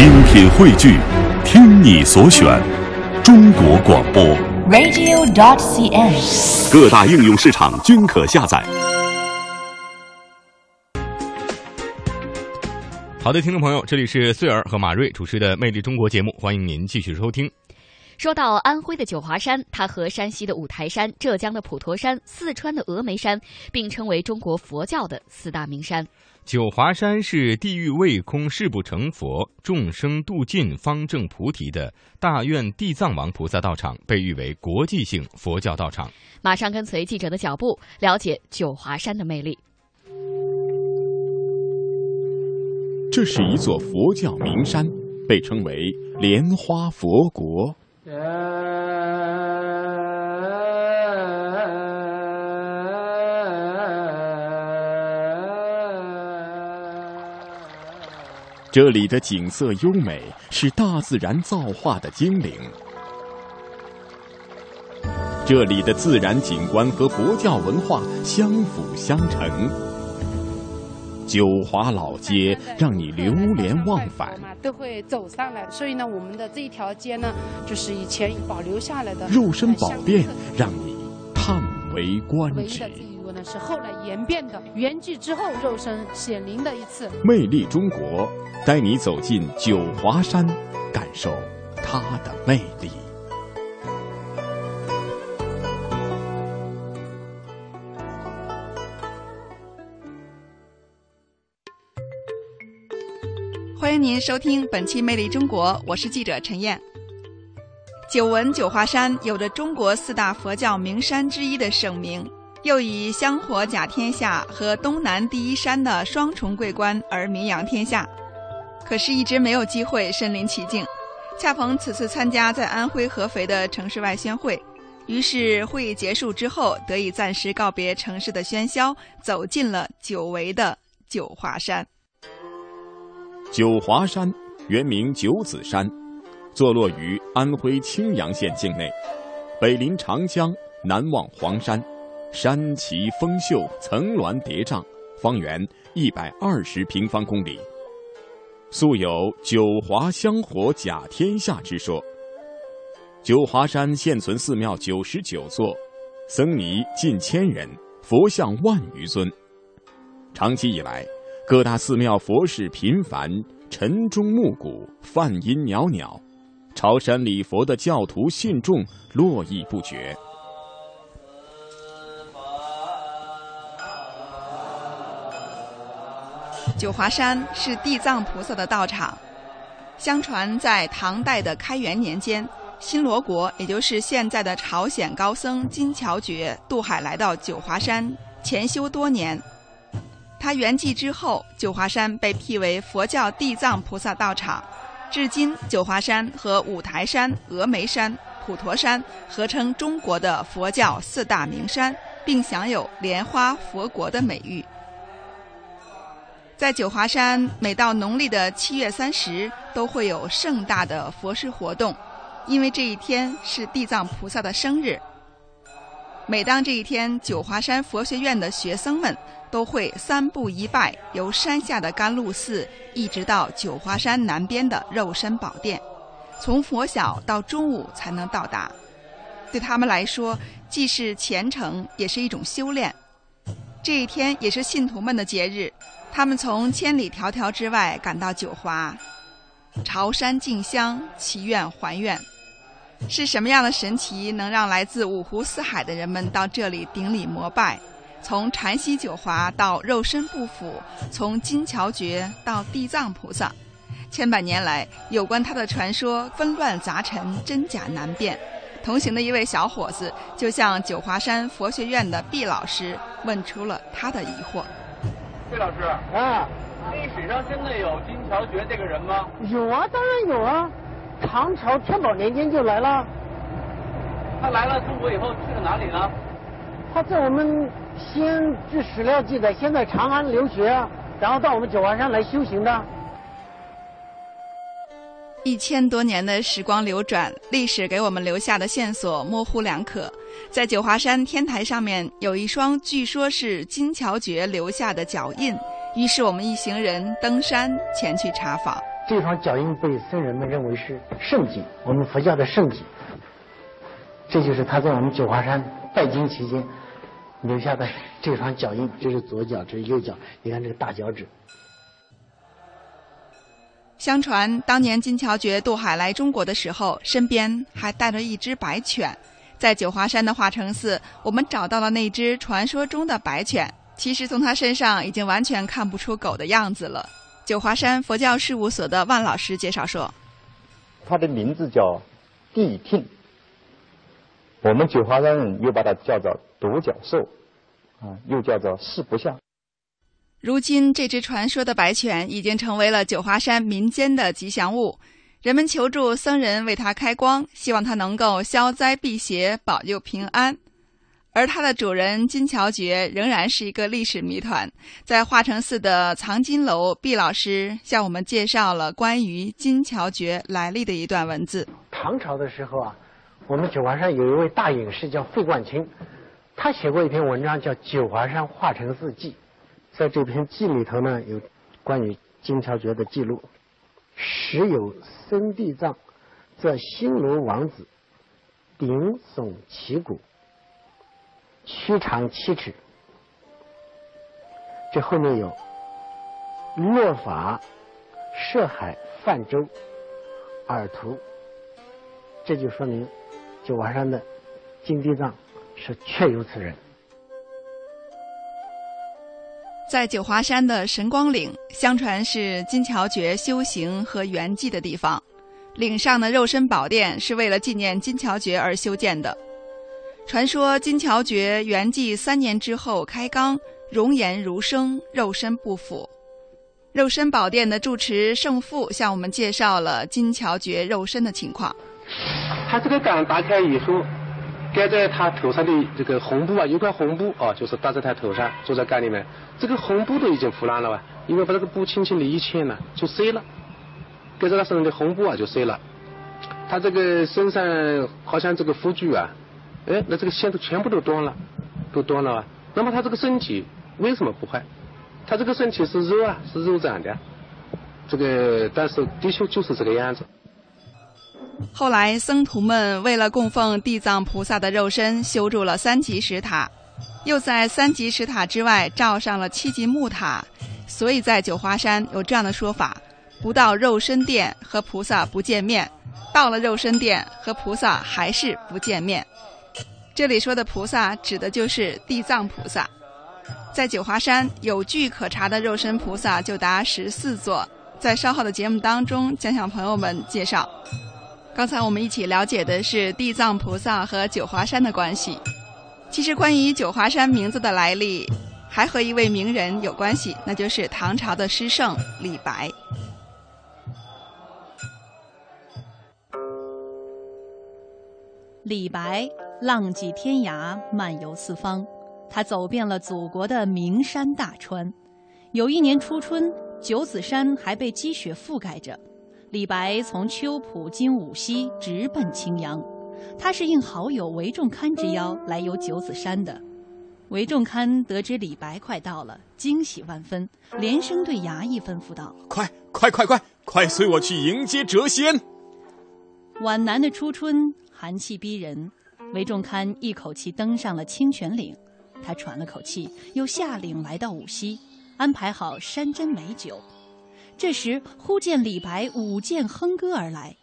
精品汇聚，听你所选，中国广播。radio.dot.cn，。各大应用市场均可下载。好的，听众朋友，这里是穗儿和马瑞主持的《魅力中国》节目，欢迎您继续收听。说到安徽的九华山，它和山西的五台山、浙江的普陀山、四川的峨眉山并称为中国佛教的四大名山。九华山是地狱未空誓不成佛，众生度尽方证菩提的大愿地藏王菩萨道场，被誉为国际性佛教道场。马上跟随记者的脚步，了解九华山的魅力。这是一座佛教名山，被称为莲花佛国。这里的景色优美，是大自然造化的精灵。这里的自然景观和佛教文化相辅相成。九华老街让你流连忘返，都会走上来。所以呢，我们的这一条街呢，就是以前保留下来的肉身宝殿，让你叹为观止。唯一的这一个呢，是后来演变的，圆寂之后肉身显灵的一次。魅力中国，带你走进九华山，感受它的魅力。欢迎您收听本期《魅力中国》，我是记者陈燕。久闻九华山有着中国四大佛教名山之一的盛名，又以香火甲天下和东南第一山的双重桂冠而名扬天下。可是，一直没有机会身临其境。恰逢此次参加在安徽合肥的城市外宣会，于是会议结束之后，得以暂时告别城市的喧嚣，走进了久违的九华山。九华山原名九子山，坐落于安徽青阳县境内，北临长江，南望黄山，山奇峰秀，层峦叠嶂，方圆一百二十平方公里。素有“九华香火甲天下”之说。九华山现存寺庙九十九座，僧尼近千人，佛像万余尊。长期以来，各大寺庙佛事频繁，晨钟暮鼓，梵音袅袅，朝山礼佛的教徒信众络绎不绝。九华山是地藏菩萨的道场。相传在唐代的开元年间，新罗国也就是现在的朝鲜高僧金乔觉渡海来到九华山潜修多年。他圆寂之后，九华山被辟为佛教地藏菩萨道场。至今，九华山和五台山、峨眉山、普陀山合称中国的佛教四大名山，并享有“莲花佛国”的美誉。在九华山，每到农历的七月三十，都会有盛大的佛事活动，因为这一天是地藏菩萨的生日。每当这一天，九华山佛学院的学生们都会三步一拜，由山下的甘露寺一直到九华山南边的肉身宝殿，从拂晓到中午才能到达。对他们来说，既是虔诚，也是一种修炼。这一天也是信徒们的节日，他们从千里迢迢之外赶到九华，朝山敬香，祈愿还愿。是什么样的神奇，能让来自五湖四海的人们到这里顶礼膜拜？从禅西九华到肉身不腐，从金桥觉到地藏菩萨，千百年来，有关他的传说纷乱杂陈，真假难辨。同行的一位小伙子就向九华山佛学院的毕老师问出了他的疑惑。毕老师，啊，历史上真的有金乔觉这个人吗？有啊，当然有啊。唐朝天宝年间就来了。他来了中国以后去了哪里呢？他在我们西安，据史料记载，先在长安留学，然后到我们九华山来修行的。一千多年的时光流转，历史给我们留下的线索模糊两可。在九华山天台上面有一双据说是金乔觉留下的脚印，于是我们一行人登山前去查访。这双脚印被僧人们认为是圣迹，我们佛教的圣迹。这就是他在我们九华山拜经期间留下的这双脚印，这是左脚，这是右脚，你看这个大脚趾。相传当年金乔觉渡海来中国的时候，身边还带着一只白犬。在九华山的化成寺，我们找到了那只传说中的白犬。其实从它身上已经完全看不出狗的样子了。九华山佛教事务所的万老师介绍说：“它的名字叫谛听，我们九华山人又把它叫做独角兽，啊，又叫做四不像。如今，这只传说的白犬已经成为了九华山民间的吉祥物，人们求助僧人为它开光，希望它能够消灾避邪、保佑平安。而它的主人金乔觉仍然是一个历史谜团。在化成寺的藏经楼，毕老师向我们介绍了关于金乔觉来历的一段文字。唐朝的时候啊，我们九华山有一位大隐士叫费冠清，他写过一篇文章叫《九华山化成寺记》。在这篇记里头呢，有关于金乔觉的记录。时有僧地藏，则新罗王子，顶耸旗鼓。躯长七尺，这后面有落法涉海泛舟尔图，这就说明九华山的金地藏是确有此人。在九华山的神光岭，相传是金乔觉修行和圆寂的地方。岭上的肉身宝殿是为了纪念金乔觉而修建的。传说金乔觉圆寂三年之后开缸，容颜如生，肉身不腐。肉身宝殿的住持圣父向我们介绍了金乔觉肉身的情况。他这个缸打开以后，盖在他头上的这个红布啊，有块红布啊，就是搭在他头上，坐在盖里面。这个红布都已经腐烂了吧？因为把这个布轻轻的一牵呢，就碎了。盖在他身上的红布啊，就碎了。他这个身上好像这个护具啊。哎，那这个线都全部都断了，都断了啊！那么他这个身体为什么不坏？他这个身体是肉啊，是肉长的，这个但是的确就是这个样子。后来僧徒们为了供奉地藏菩萨的肉身，修筑了三级石塔，又在三级石塔之外罩上了七级木塔，所以在九华山有这样的说法：不到肉身殿和菩萨不见面，到了肉身殿和菩萨还是不见面。这里说的菩萨指的就是地藏菩萨，在九华山有据可查的肉身菩萨就达十四座，在稍后的节目当中将向朋友们介绍。刚才我们一起了解的是地藏菩萨和九华山的关系，其实关于九华山名字的来历，还和一位名人有关系，那就是唐朝的诗圣李白。李白浪迹天涯，漫游四方，他走遍了祖国的名山大川。有一年初春，九子山还被积雪覆盖着，李白从秋浦经五溪，直奔青阳。他是应好友韦仲堪之邀来游九子山的。韦仲堪得知李白快到了，惊喜万分，连声对衙役吩咐道：“快快快快，快随我去迎接谪仙！”皖南的初春。寒气逼人，韦仲堪一口气登上了清泉岭。他喘了口气，又下岭来到五溪，安排好山珍美酒。这时，忽见李白舞剑哼歌而来。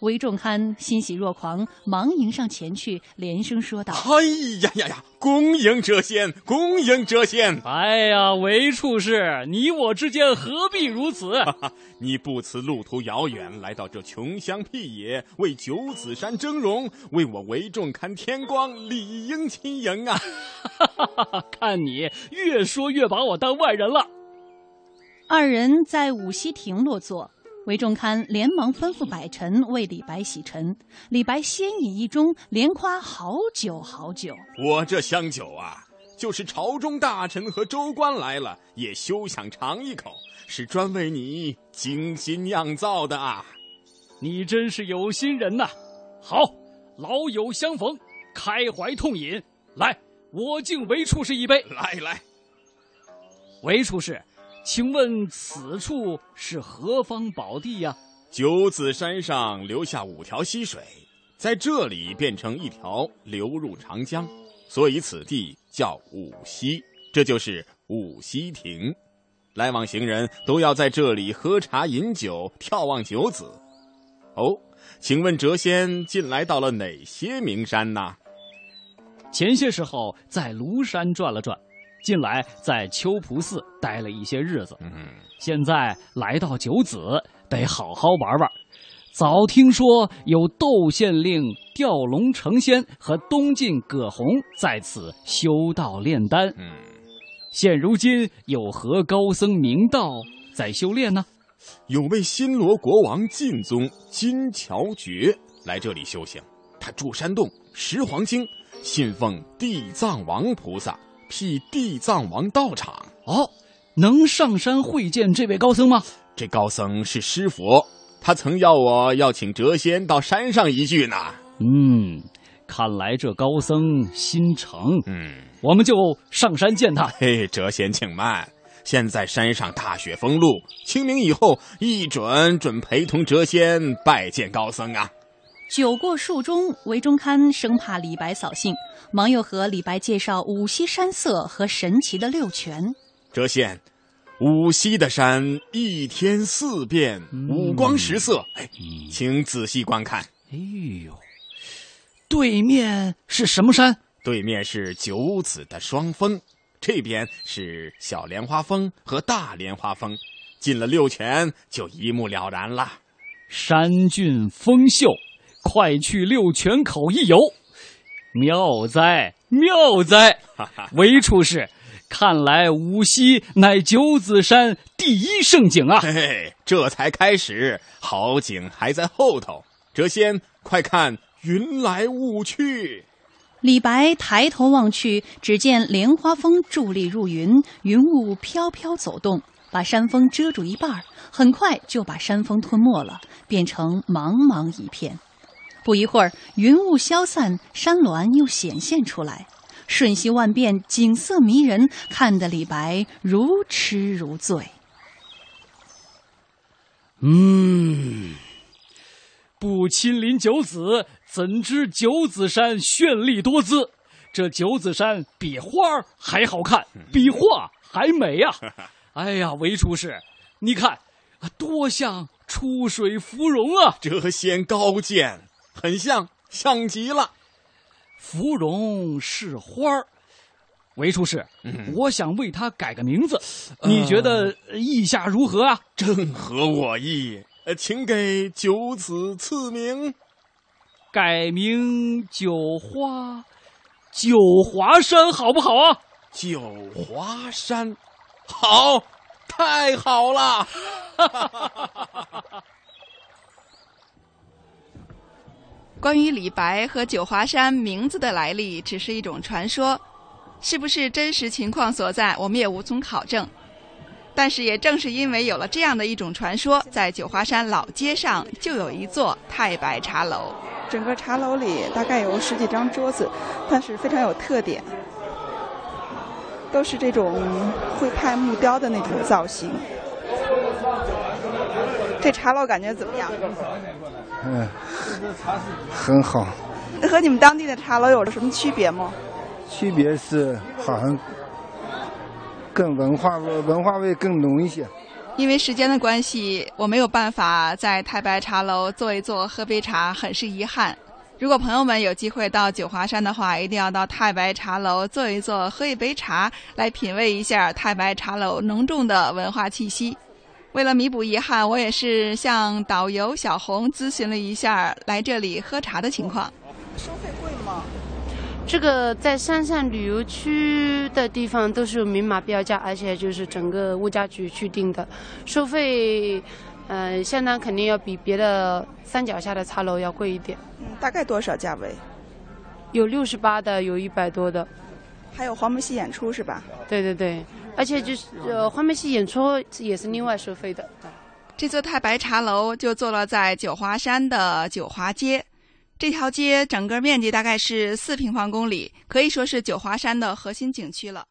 韦仲堪欣喜若狂，忙迎上前去，连声说道：“哎呀呀呀，恭迎谪仙，恭迎谪仙！哎呀，韦处士，你我之间何必如此？你不辞路途遥远，来到这穷乡僻野，为九子山峥嵘，为我韦仲堪添光，理应亲迎啊！看你越说越把我当外人了。”二人在五溪亭落座。韦仲堪连忙吩咐百臣为李白洗尘，李白先饮一盅，连夸好酒好酒。我这香酒啊，就是朝中大臣和州官来了，也休想尝一口，是专为你精心酿造的啊！你真是有心人呐！好，老友相逢，开怀痛饮。来，我敬韦处士一杯。来来，韦处士。请问此处是何方宝地呀？九子山上留下五条溪水，在这里变成一条流入长江，所以此地叫五溪，这就是五溪亭。来往行人都要在这里喝茶饮酒，眺望九子。哦，请问谪仙近来到了哪些名山呢？前些时候在庐山转了转。近来在秋浦寺待了一些日子，现在来到九子，得好好玩玩。早听说有窦县令吊龙成仙和东晋葛洪在此修道炼丹，嗯现如今有何高僧名道在修炼呢？有位新罗国王晋宗金乔觉来这里修行，他住山洞，食黄精，信奉地藏王菩萨。辟地藏王道场哦，能上山会见这位高僧吗？这高僧是师佛，他曾要我要请谪仙到山上一聚呢。嗯，看来这高僧心诚。嗯，我们就上山见他。嘿，谪仙请慢，现在山上大雪封路，清明以后一准准陪同谪仙拜见高僧啊。酒过数盅，韦中堪生怕李白扫兴，忙又和李白介绍五溪山色和神奇的六泉。谪仙，五溪的山一天四变，五光十色。哎，请仔细观看。哎呦，对面是什么山？对面是九子的双峰，这边是小莲花峰和大莲花峰。进了六泉，就一目了然了。山峻峰秀。快去六泉口一游，妙哉妙哉！韦处士，看来无锡乃九子山第一胜景啊！嘿，这才开始，好景还在后头。谪仙，快看云来雾去。李白抬头望去，只见莲花峰伫立入云，云雾飘飘走动，把山峰遮住一半，很快就把山峰吞没了，变成茫茫一片。不一会儿，云雾消散，山峦又显现出来，瞬息万变，景色迷人，看得李白如痴如醉。嗯，不亲临九子，怎知九子山绚丽多姿？这九子山比花还好看，比画还美呀！哎呀，韦出师，你看，多像出水芙蓉啊！谪仙高见。很像，像极了。芙蓉是花儿，韦处士，我想为它改个名字，你觉得意下如何啊？正合我意，请给九子赐名，改名九花，九华山，好不好啊？九华山，好，太好了。关于李白和九华山名字的来历，只是一种传说，是不是真实情况所在，我们也无从考证。但是也正是因为有了这样的一种传说，在九华山老街上就有一座太白茶楼。整个茶楼里大概有十几张桌子，但是非常有特点，都是这种徽派木雕的那种造型。这茶楼感觉怎么样？嗯，很好。和你们当地的茶楼有着什么区别吗？区别是好像更文化味，文化味更浓一些。因为时间的关系，我没有办法在太白茶楼坐一坐、喝杯茶，很是遗憾。如果朋友们有机会到九华山的话，一定要到太白茶楼坐一坐、喝一杯茶，来品味一下太白茶楼浓重的文化气息。为了弥补遗憾，我也是向导游小红咨询了一下来这里喝茶的情况。收费贵吗？这个在山上旅游区的地方都是明码标价，而且就是整个物价局去定的。收费，呃，相当肯定要比别的山脚下的茶楼要贵一点。嗯，大概多少价位？有六十八的，有一百多的。还有黄梅戏演出是吧？对对对。而且就是呃，黄梅戏演出也是另外收费的。这座太白茶楼就坐落在九华山的九华街，这条街整个面积大概是四平方公里，可以说是九华山的核心景区了。